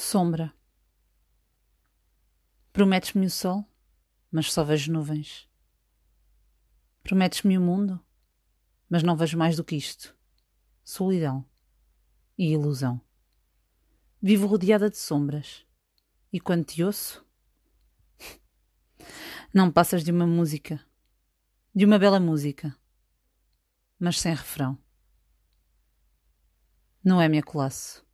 Sombra. Prometes-me o sol, mas só vejo nuvens. Prometes-me o mundo, mas não vejo mais do que isto: solidão e ilusão. Vivo rodeada de sombras, e quando te ouço, não passas de uma música, de uma bela música, mas sem refrão. Não é minha colasso.